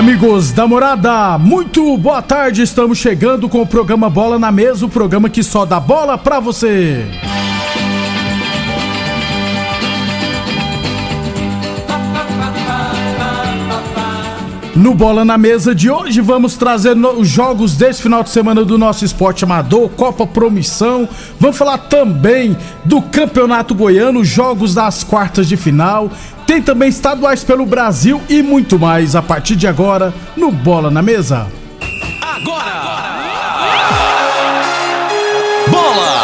Amigos da morada, muito boa tarde. Estamos chegando com o programa Bola na Mesa o programa que só dá bola pra você. No Bola na Mesa de hoje, vamos trazer os jogos desse final de semana do nosso esporte amador, Copa Promissão. Vamos falar também do Campeonato Goiano, jogos das quartas de final. Tem também estaduais pelo Brasil e muito mais a partir de agora no Bola na Mesa. Agora!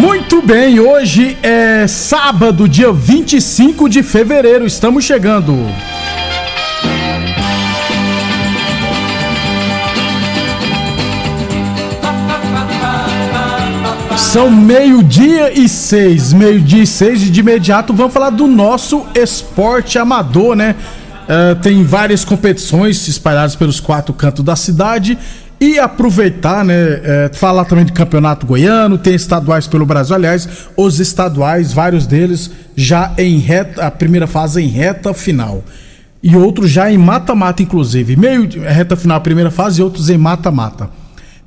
Muito bem, hoje é sábado, dia 25 de fevereiro, estamos chegando. São meio-dia e seis, meio-dia e seis, e de imediato vamos falar do nosso esporte amador, né? Uh, tem várias competições espalhadas pelos quatro cantos da cidade e aproveitar, né? É, falar também de campeonato goiano, tem estaduais pelo Brasil. Aliás, os estaduais, vários deles já em reta, a primeira fase em reta final. E outros já em mata-mata, inclusive. Meio reta final, primeira fase, e outros em mata-mata.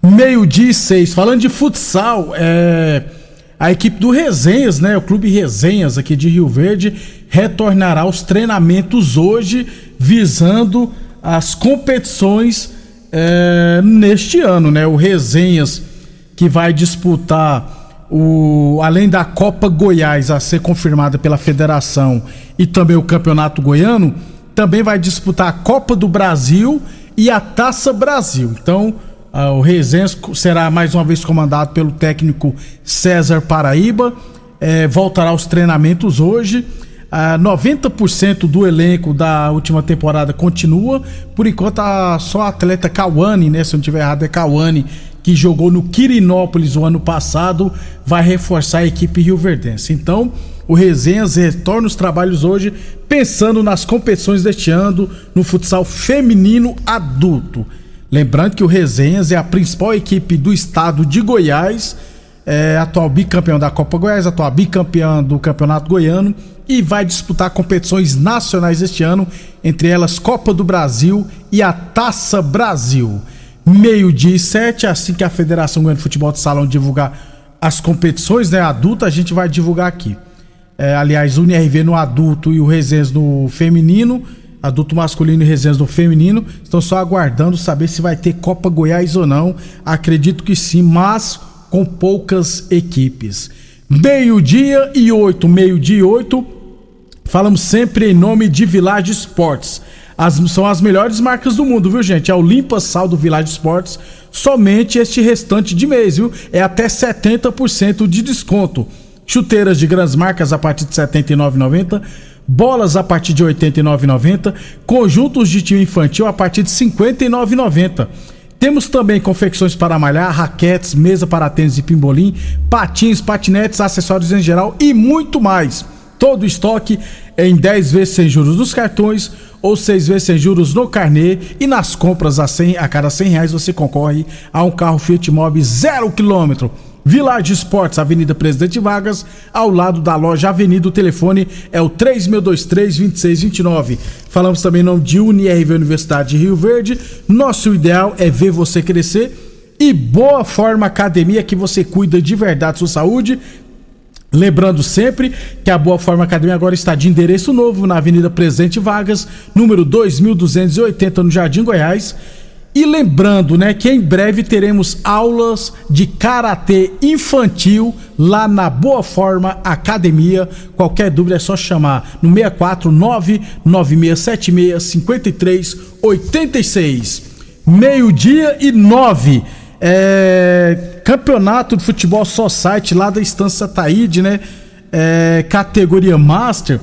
Meio-dia e seis. Falando de futsal, é, a equipe do Resenhas, né? O Clube Resenhas aqui de Rio Verde, retornará aos treinamentos hoje, visando as competições é, neste ano, né? O Resenhas, que vai disputar o, além da Copa Goiás a ser confirmada pela federação e também o Campeonato Goiano, também vai disputar a Copa do Brasil e a Taça Brasil. Então, o Resenhas será mais uma vez comandado pelo técnico César Paraíba. É, voltará aos treinamentos hoje. Uh, 90% do elenco da última temporada continua. Por enquanto, a, só a atleta Cauane, né? Se eu não estiver errado, é Cauane, que jogou no Quirinópolis o ano passado, vai reforçar a equipe rioverdense. Então, o Resenhas retorna os trabalhos hoje, pensando nas competições deste ano no futsal feminino adulto. Lembrando que o Resenhas é a principal equipe do estado de Goiás, é atual bicampeão da Copa Goiás, atual bicampeão do Campeonato Goiano e vai disputar competições nacionais este ano, entre elas Copa do Brasil e a Taça Brasil. Meio-dia e sete, assim que a Federação Goiana de Futebol de Salão divulgar as competições né, adulta, a gente vai divulgar aqui. É, aliás, o UNRV no adulto e o Resenhas no feminino, adulto masculino e Resenhas no feminino, estão só aguardando saber se vai ter Copa Goiás ou não. Acredito que sim, mas com poucas equipes. Meio-dia e oito, meio-dia e oito. Falamos sempre em nome de Village Sports. As, são as melhores marcas do mundo, viu, gente? É o Limpa Sal do Village Sports. Somente este restante de mês, viu? É até 70% de desconto. Chuteiras de grandes marcas a partir de R$ 79,90. Bolas a partir de R$ 89,90. Conjuntos de tio infantil a partir de R$ 59,90. Temos também confecções para malhar, raquetes, mesa para tênis e pimbolim, patins, patinetes, acessórios em geral e muito mais. Todo o estoque em 10 vezes sem juros nos cartões ou 6 vezes sem juros no carnê e nas compras a, 100, a cada 100 reais você concorre a um carro Fiat Mobi zero quilômetro. Village Esportes, Avenida Presidente Vargas, ao lado da loja Avenida. O telefone é o 3623-2629. Falamos também em nome de UniRV Universidade de Rio Verde. Nosso ideal é ver você crescer. E Boa Forma Academia, que você cuida de verdade sua saúde. Lembrando sempre que a Boa Forma Academia agora está de endereço novo na Avenida Presidente Vargas, número 2280, no Jardim Goiás. E lembrando, né, que em breve teremos aulas de karatê infantil lá na Boa Forma Academia. Qualquer dúvida é só chamar no 649 9676 5386. Meio-dia e nove. É, campeonato de futebol só site lá da Estância Taíde, né? É, categoria Master.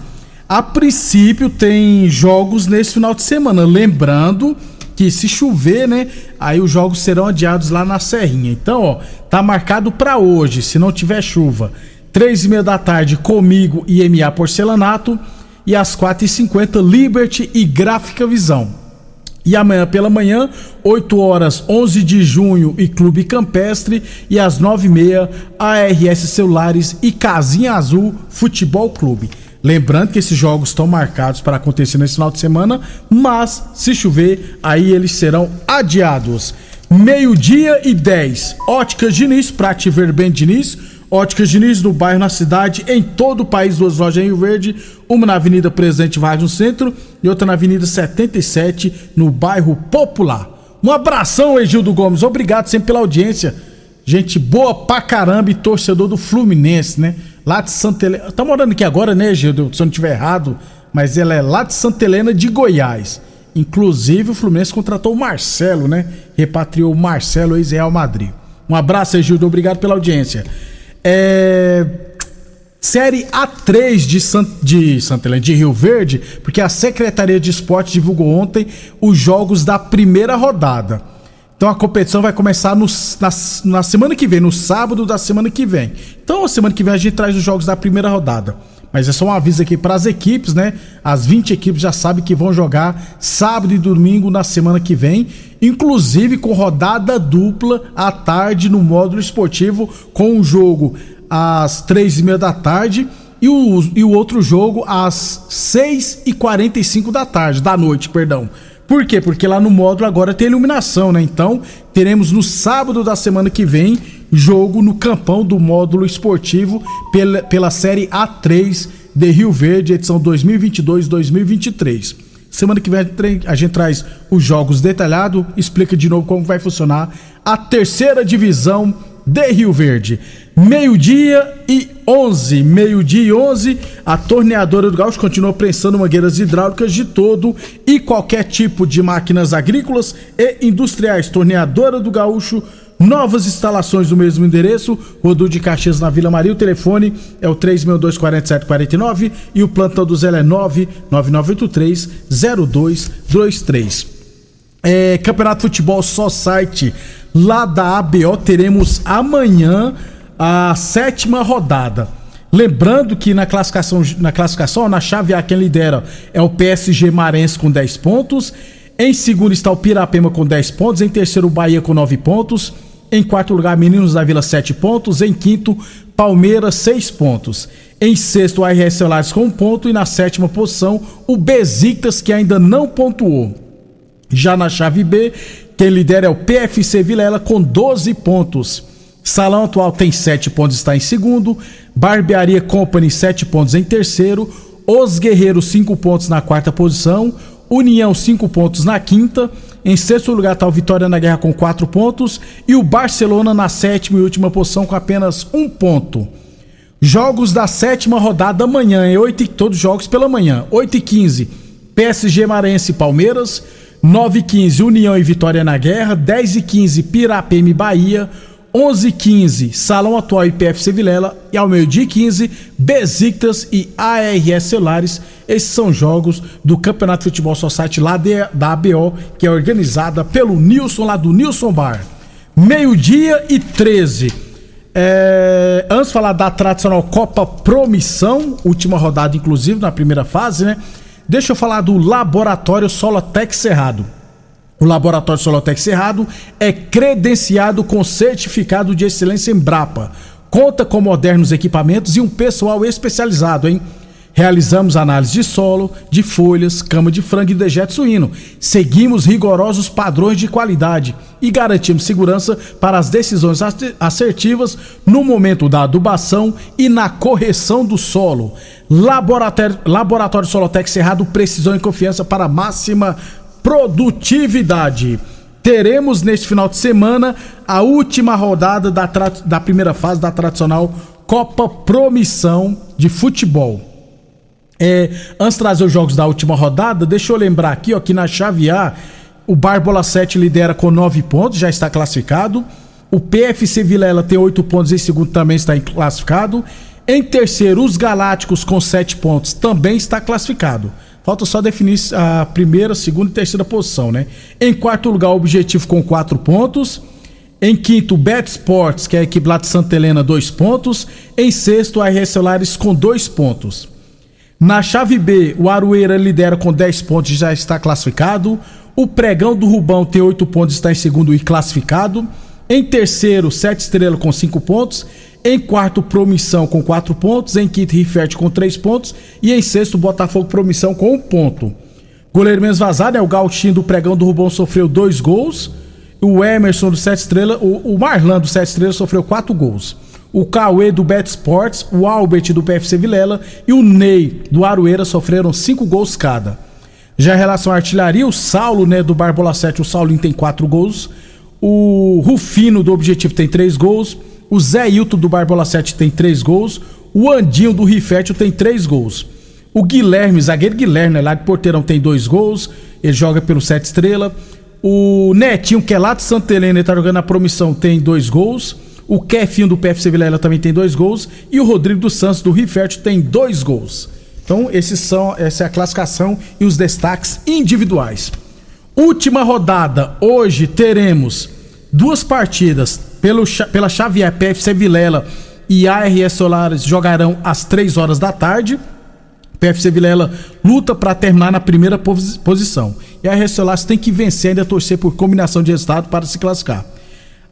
A princípio tem jogos nesse final de semana. Lembrando que se chover, né, aí os jogos serão adiados lá na Serrinha. Então, ó, tá marcado para hoje, se não tiver chuva. Três e meia da tarde comigo e MA Porcelanato e às quatro e cinquenta Liberty e Gráfica Visão. E amanhã pela manhã, 8 horas 11 de junho e Clube Campestre e às 9h30 ARS Celulares e Casinha Azul Futebol Clube. Lembrando que esses jogos estão marcados para acontecer nesse final de semana, mas se chover, aí eles serão adiados. Meio-dia e 10. Óticas Diniz, pra te ver bem, Diniz Óticas Diniz, no bairro, na cidade, em todo o país, duas lojas em Rio Verde, uma na Avenida Presidente Vargas no centro e outra na Avenida 77, no bairro Popular. Um abração, Egildo Gomes, obrigado sempre pela audiência. Gente boa pra caramba e torcedor do Fluminense, né? Lá de Santa Helena. Tá morando aqui agora, né, Egildo? Se eu não tiver errado, mas ela é lá de Santa Helena de Goiás. Inclusive, o Fluminense contratou o Marcelo, né? Repatriou o Marcelo, ex-Real Madrid. Um abraço, Egildo, obrigado pela audiência. É, série A3 de, Sant, de Santa Helena, de Rio Verde, porque a Secretaria de Esporte divulgou ontem os jogos da primeira rodada. Então a competição vai começar no, na, na semana que vem, no sábado da semana que vem. Então, a semana que vem a gente traz os jogos da primeira rodada. Mas é só um aviso aqui para as equipes, né? As 20 equipes já sabem que vão jogar sábado e domingo na semana que vem, inclusive com rodada dupla à tarde no módulo esportivo, com um jogo às três e meia da tarde e o, e o outro jogo às seis e quarenta e cinco da tarde, da noite, perdão. Por quê? Porque lá no módulo agora tem iluminação, né? Então, teremos no sábado da semana que vem jogo no campão do módulo esportivo pela, pela Série A3 de Rio Verde, edição 2022-2023. Semana que vem a gente traz os jogos detalhados, explica de novo como vai funcionar a terceira divisão de Rio Verde. Meio-dia e 11, meio-dia e 11, a torneadora do Gaúcho continua prensando mangueiras hidráulicas de todo e qualquer tipo de máquinas agrícolas e industriais. Torneadora do Gaúcho Novas instalações no mesmo endereço, Rodu de Caxias na Vila Maria. O telefone é o 3624749 e o plantão do Zé é 999830223. É, Campeonato Futebol Só Site lá da ABO teremos amanhã a sétima rodada. Lembrando que na classificação, na classificação, na chave A, quem lidera é o PSG Marense com 10 pontos. Em segundo está o Pirapema com 10 pontos. Em terceiro, o Bahia com 9 pontos. Em quarto lugar, Meninos da Vila, 7 pontos. Em quinto, Palmeiras, 6 pontos. Em sexto, o RS Celulares com um ponto. E na sétima posição, o Besiktas, que ainda não pontuou. Já na chave B, quem lidera é o PFC Vilela com 12 pontos. Salão Atual tem 7 pontos, está em segundo. Barbearia Company, 7 pontos em terceiro. Os Guerreiros, 5 pontos na quarta posição. União, 5 pontos na quinta. Em sexto lugar está o Vitória na Guerra com quatro pontos e o Barcelona na sétima e última posição com apenas um ponto. Jogos da sétima rodada amanhã, é 8 todos jogos pela manhã. 8 e 15 PSG Marense e Palmeiras. 9 e 15 União e Vitória na Guerra. 10 e 15 Pirapema e Bahia. 11:15 Salão Atual PFC Vilela e ao meio-dia 15 Besiktas e ARS Celulares. Esses são jogos do Campeonato de Futebol Society lá de, da ABO, que é organizada pelo Nilson lá do Nilson Bar. Meio-dia e 13. É, antes de falar da tradicional Copa Promissão, última rodada inclusive na primeira fase, né? Deixa eu falar do Laboratório Solotec Cerrado. O Laboratório Solotec Cerrado é credenciado com certificado de excelência Embrapa. Conta com modernos equipamentos e um pessoal especializado, hein? Realizamos análise de solo, de folhas, cama de frango e dejeto suíno. Seguimos rigorosos padrões de qualidade e garantimos segurança para as decisões assertivas no momento da adubação e na correção do solo. Laboratório, Laboratório Solotec Cerrado, precisão e confiança para máxima produtividade. Teremos neste final de semana a última rodada da, da primeira fase da tradicional Copa Promissão de Futebol. É, antes de trazer os jogos da última rodada, deixa eu lembrar aqui ó, que na chave A, o Barbola 7 lidera com 9 pontos, já está classificado. O PFC Vilela tem 8 pontos, em segundo também está classificado. Em terceiro, os Galácticos com 7 pontos também está classificado. Falta só definir a primeira, segunda e terceira posição, né? Em quarto lugar, o Objetivo com quatro pontos. Em quinto, Bet Sports, que é a equipe lá de Santa Helena, dois pontos. Em sexto, a RS Celulares com dois pontos. Na chave B, o Aroeira lidera com 10 pontos e já está classificado. O Pregão do Rubão tem 8 pontos e está em segundo e classificado. Em terceiro, Sete Estrela com 5 pontos. Em quarto, Promissão com 4 pontos. Em quinto, Rifert com 3 pontos. E em sexto, Botafogo Promissão com 1 um ponto. Goleiro menos vazado é o Gauchinho do Pregão do Rubão, sofreu 2 gols. O Emerson do Sete Estrela, o, o Marlan do Sete Estrelas sofreu 4 gols. O Cauê do Bet Sports, o Albert do PFC Vilela e o Ney do Aroeira sofreram 5 gols cada. Já em relação à artilharia, o Saulo, né, do Barbola 7, o Saulinho tem 4 gols. O Rufino do Objetivo tem 3 gols. O Zé Hilton do Barbola 7 tem 3 gols. O Andinho do Rifétil tem 3 gols. O Guilherme, zagueiro Guilherme, lá de Porteirão, tem 2 gols. Ele joga pelo 7 estrela. O Netinho, que é lá de Santa Helena, ele tá jogando na promissão, tem 2 gols. O Kefinho do PFC Vilela também tem 2 gols. E o Rodrigo dos Santos do Rifétil tem 2 gols. Então, esses são, essa é a classificação e os destaques individuais. Última rodada, hoje teremos duas partidas pelo, pela Xavier PFC Vilela e ARS Solares jogarão às 3 horas da tarde. PFC Vilela luta para terminar na primeira posição. E a ARS Solares tem que vencer ainda torcer por combinação de resultado para se classificar.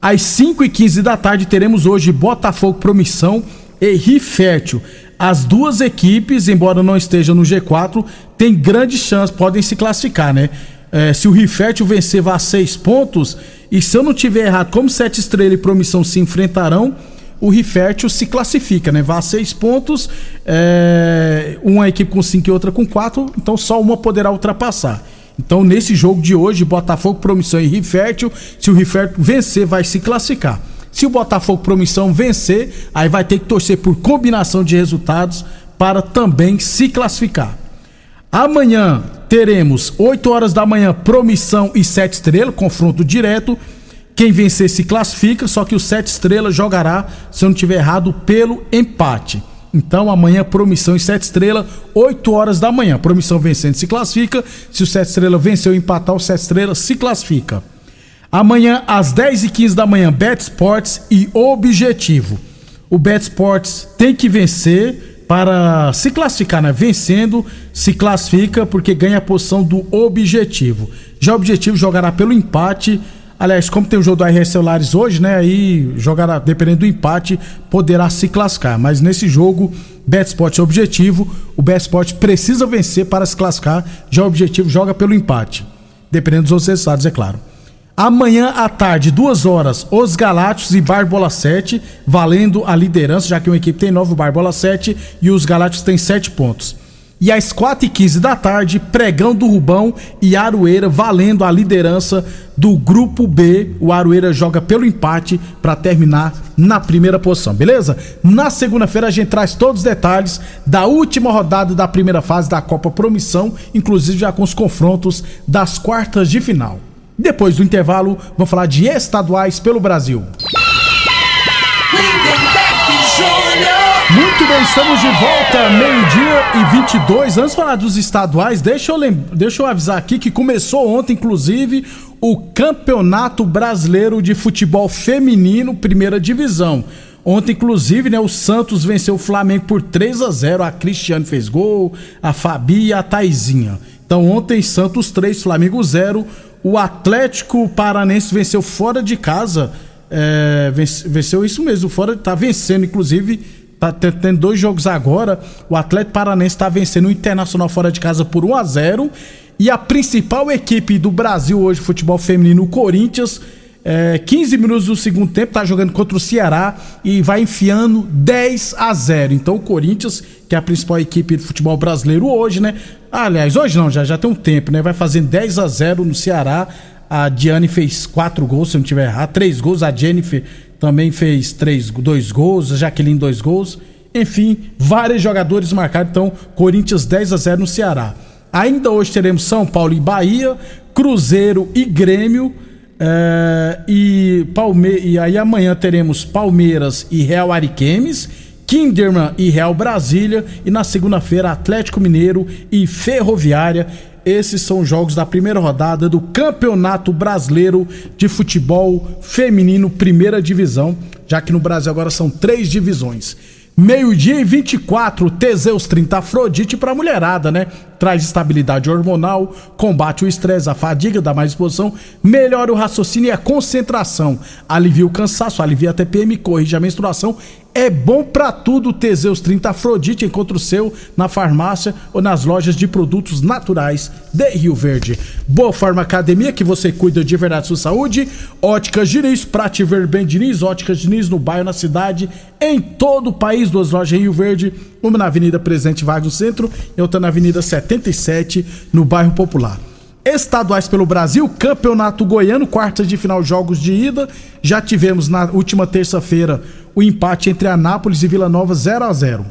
Às 5 e 15 da tarde teremos hoje Botafogo Promissão e Rifértil. As duas equipes, embora não estejam no G4, têm grande chance, podem se classificar, né? É, se o Rifértil vencer, vá a seis pontos e se eu não tiver errado, como Sete Estrelas e Promissão se enfrentarão, o Rifértil se classifica, né? Vá a seis pontos, é, uma equipe com cinco e outra com quatro, então só uma poderá ultrapassar. Então, nesse jogo de hoje, Botafogo, Promissão e Rifértil, se o Rifértil vencer, vai se classificar. Se o Botafogo Promissão vencer, aí vai ter que torcer por combinação de resultados para também se classificar. Amanhã teremos 8 horas da manhã Promissão e Sete Estrelas, confronto direto. Quem vencer se classifica, só que o Sete Estrelas jogará, se eu não tiver errado, pelo empate. Então amanhã Promissão e Sete Estrelas, 8 horas da manhã. Promissão vencendo se classifica. Se o Sete Estrelas vencer ou empatar, o Sete Estrelas se classifica. Amanhã às 10 e 15 da manhã, Bet Sports e Objetivo. O Bet Sports tem que vencer para se classificar, né? Vencendo, se classifica porque ganha a posição do objetivo. Já o objetivo jogará pelo empate. Aliás, como tem o jogo do RS Celulares hoje, né? Aí jogará, dependendo do empate, poderá se classificar. Mas nesse jogo, Betsport é objetivo. O Betsport precisa vencer para se classificar. Já o objetivo joga pelo empate. Dependendo dos outros resultados, é claro. Amanhã à tarde, duas horas, os Galácticos e Barbola 7, valendo a liderança, já que uma equipe tem nove, o Barbola 7 e os Galácticos têm sete pontos. E às 4 e 15 da tarde, Pregão do Rubão e Aroeira valendo a liderança do Grupo B. O Aroeira joga pelo empate para terminar na primeira posição, beleza? Na segunda-feira a gente traz todos os detalhes da última rodada da primeira fase da Copa Promissão, inclusive já com os confrontos das quartas de final. Depois do intervalo, vamos falar de estaduais pelo Brasil. Muito bem, estamos de volta, meio-dia e 22. Antes de falar dos estaduais, deixa eu, lembra, deixa eu avisar aqui que começou ontem, inclusive, o Campeonato Brasileiro de Futebol Feminino, primeira divisão. Ontem, inclusive, né, o Santos venceu o Flamengo por 3 a 0 A Cristiane fez gol, a Fabi e a Taizinha. Então, ontem, Santos 3, Flamengo 0. O Atlético Paranense venceu fora de casa. É, venceu isso mesmo, fora tá vencendo, inclusive. Tá tendo dois jogos agora. O Atlético Paranense está vencendo o Internacional fora de casa por 1 a 0 E a principal equipe do Brasil hoje, futebol feminino, o Corinthians, é, 15 minutos do segundo tempo, tá jogando contra o Ceará e vai enfiando 10 a 0. Então o Corinthians, que é a principal equipe de futebol brasileiro hoje, né? aliás, hoje não, já, já tem um tempo, né? Vai fazendo 10 a 0 no Ceará. A Diane fez quatro gols, se eu não tiver errado, três gols. A Jennifer também fez três, dois gols, a Jaqueline dois gols. Enfim, vários jogadores marcaram. Então, Corinthians 10 a 0 no Ceará. Ainda hoje teremos São Paulo e Bahia, Cruzeiro e Grêmio. É, e, Palme e aí amanhã teremos Palmeiras e Real Ariquemes Kinderman e Real Brasília. E na segunda-feira, Atlético Mineiro e Ferroviária. Esses são os jogos da primeira rodada do Campeonato Brasileiro de Futebol Feminino, primeira divisão, já que no Brasil agora são três divisões. Meio-dia e 24, Teseus 30 Afrodite pra mulherada, né? Traz estabilidade hormonal, combate o estresse, a fadiga, dá mais disposição, melhora o raciocínio e a concentração, alivia o cansaço, alivia a TPM, corrige a menstruação é bom para tudo Teseus 30 Afrodite. Encontre o seu na farmácia ou nas lojas de produtos naturais de Rio Verde. Boa Forma Academia, que você cuida de verdade sua saúde. Óticas Diniz, pra te ver bem Diniz. Óticas Diniz no bairro, na cidade, em todo o país. Duas lojas em Rio Verde. Uma na Avenida Presidente Vargas no centro e outra na Avenida 77, no bairro Popular estaduais pelo Brasil, Campeonato Goiano, quartas de final, jogos de ida. Já tivemos na última terça-feira o empate entre Anápolis e Vila Nova 0 a 0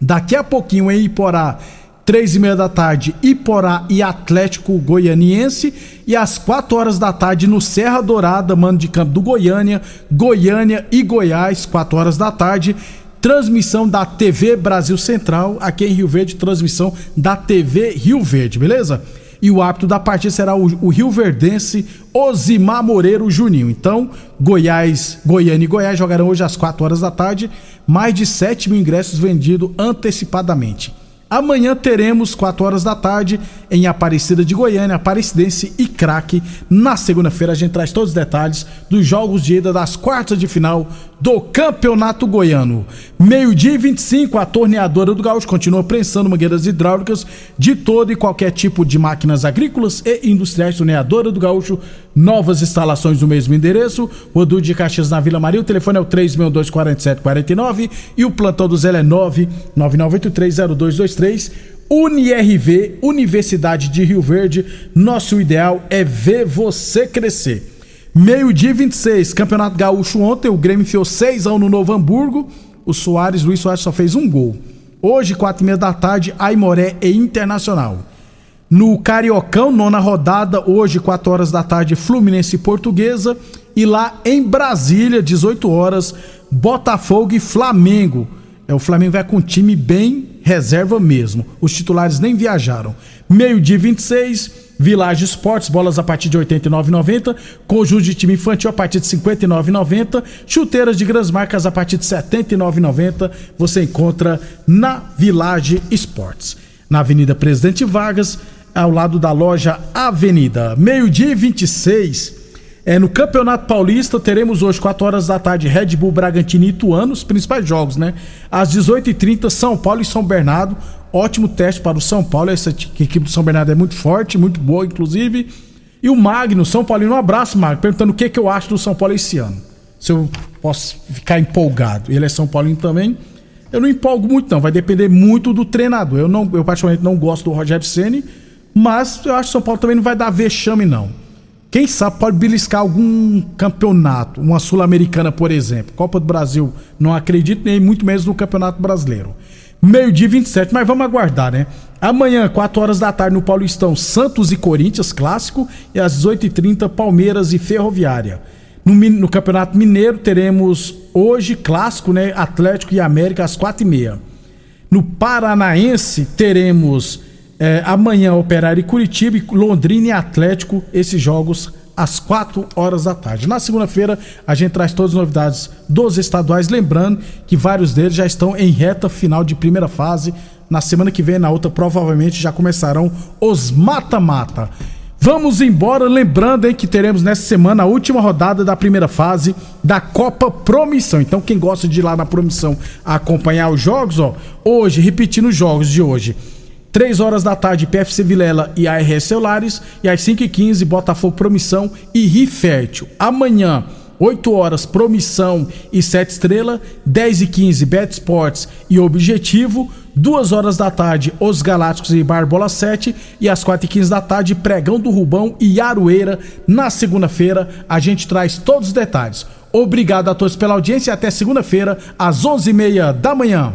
Daqui a pouquinho em Iporá, três e meia da tarde, Iporá e Atlético Goianiense. E às quatro horas da tarde no Serra Dourada, mando de campo do Goiânia, Goiânia e Goiás, quatro horas da tarde. Transmissão da TV Brasil Central, aqui em Rio Verde, transmissão da TV Rio Verde, beleza? e o árbitro da partida será o, o Rio Verdense Osimar Moreiro Juninho. Então, Goiás, Goiânia e Goiás jogarão hoje às 4 horas da tarde. Mais de 7 mil ingressos vendidos antecipadamente. Amanhã teremos, 4 horas da tarde, em Aparecida de Goiânia, Aparecidense e Craque. Na segunda-feira a gente traz todos os detalhes dos jogos de ida das quartas de final do Campeonato Goiano. Meio-dia e 25, a torneadora do Gaúcho continua prensando mangueiras hidráulicas de todo e qualquer tipo de máquinas agrícolas e industriais. Torneadora do Gaúcho, novas instalações no mesmo endereço. Rodu de Caxias na Vila Maria. O telefone é o 3624749 e o plantão do Zé é 999830223. UniRV, Universidade de Rio Verde. Nosso ideal é ver você crescer. Meio-dia 26, Campeonato Gaúcho ontem, o Grêmio enfiou 6 a 1 no Novo Hamburgo. O Soares, Luiz Soares só fez um gol. Hoje, 4 e meia da tarde, Aimoré e Internacional. No Cariocão, nona rodada, hoje, 4 horas da tarde, Fluminense e Portuguesa. E lá em Brasília, 18 horas, Botafogo e Flamengo. É, o Flamengo vai com um time bem reserva mesmo. Os titulares nem viajaram. Meio-dia 26, Village Esportes, bolas a partir de R$ 89,90. Conjunto de time infantil a partir de R$ 59,90. Chuteiras de grandes marcas a partir de R$ 79,90. Você encontra na Village Esportes. Na Avenida Presidente Vargas, ao lado da loja Avenida. Meio-dia e 26. É, no Campeonato Paulista, teremos hoje, 4 horas da tarde, Red Bull Bragantino e Ituano, os principais jogos, né? Às 18h30, São Paulo e São Bernardo ótimo teste para o São Paulo. Essa equipe do São Bernardo é muito forte, muito boa, inclusive. E o Magno, São Paulino, um abraço, Magno, perguntando o que, que eu acho do São Paulo esse ano. Se eu posso ficar empolgado. Ele é São Paulino também. Eu não empolgo muito, não. Vai depender muito do treinador. Eu, não, eu particularmente, não gosto do Rogério Ceni, mas eu acho que o São Paulo também não vai dar vexame, não. Quem sabe pode beliscar algum campeonato, uma Sul-Americana, por exemplo. Copa do Brasil, não acredito, nem muito menos no Campeonato Brasileiro meio-dia 27, mas vamos aguardar, né? Amanhã, 4 horas da tarde, no Paulistão, Santos e Corinthians, clássico, e às 18h30, Palmeiras e Ferroviária. No, no, Campeonato Mineiro, teremos hoje, clássico, né? Atlético e América, às 4h30. No Paranaense, teremos é, amanhã Operário e Curitiba, e Londrina e Atlético, esses jogos às 4 horas da tarde. Na segunda-feira, a gente traz todas as novidades dos estaduais, lembrando que vários deles já estão em reta final de primeira fase. Na semana que vem, na outra, provavelmente já começarão os mata-mata. Vamos embora, lembrando hein, que teremos nessa semana a última rodada da primeira fase da Copa Promissão. Então, quem gosta de ir lá na Promissão acompanhar os jogos, ó, hoje, repetindo os jogos de hoje. 3 horas da tarde, PFC Vilela e ARS Celulares. E às 5h15, Botafogo Promissão e Rifértil. Amanhã, 8 horas, Promissão e 7 Estrela. 10 e 15 Bet Sports e Objetivo. 2 horas da tarde, Os Galácticos e Barbola 7. E às 4 e 15 da tarde, Pregão do Rubão e Aroeira. Na segunda-feira, a gente traz todos os detalhes. Obrigado a todos pela audiência e até segunda-feira, às 11h30 da manhã.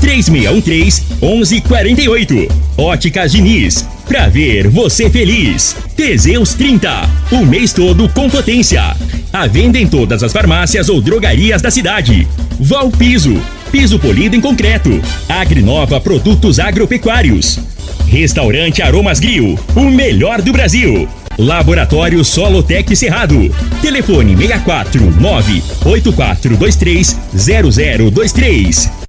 3613-1148. Óticas Diniz, pra ver você feliz. Teseus 30, o mês todo com potência. A venda em todas as farmácias ou drogarias da cidade. Val Piso, piso polido em concreto. Agrinova Produtos Agropecuários. Restaurante Aromas Grill, o melhor do Brasil. Laboratório Solotec Cerrado. Telefone 64 98423 0023.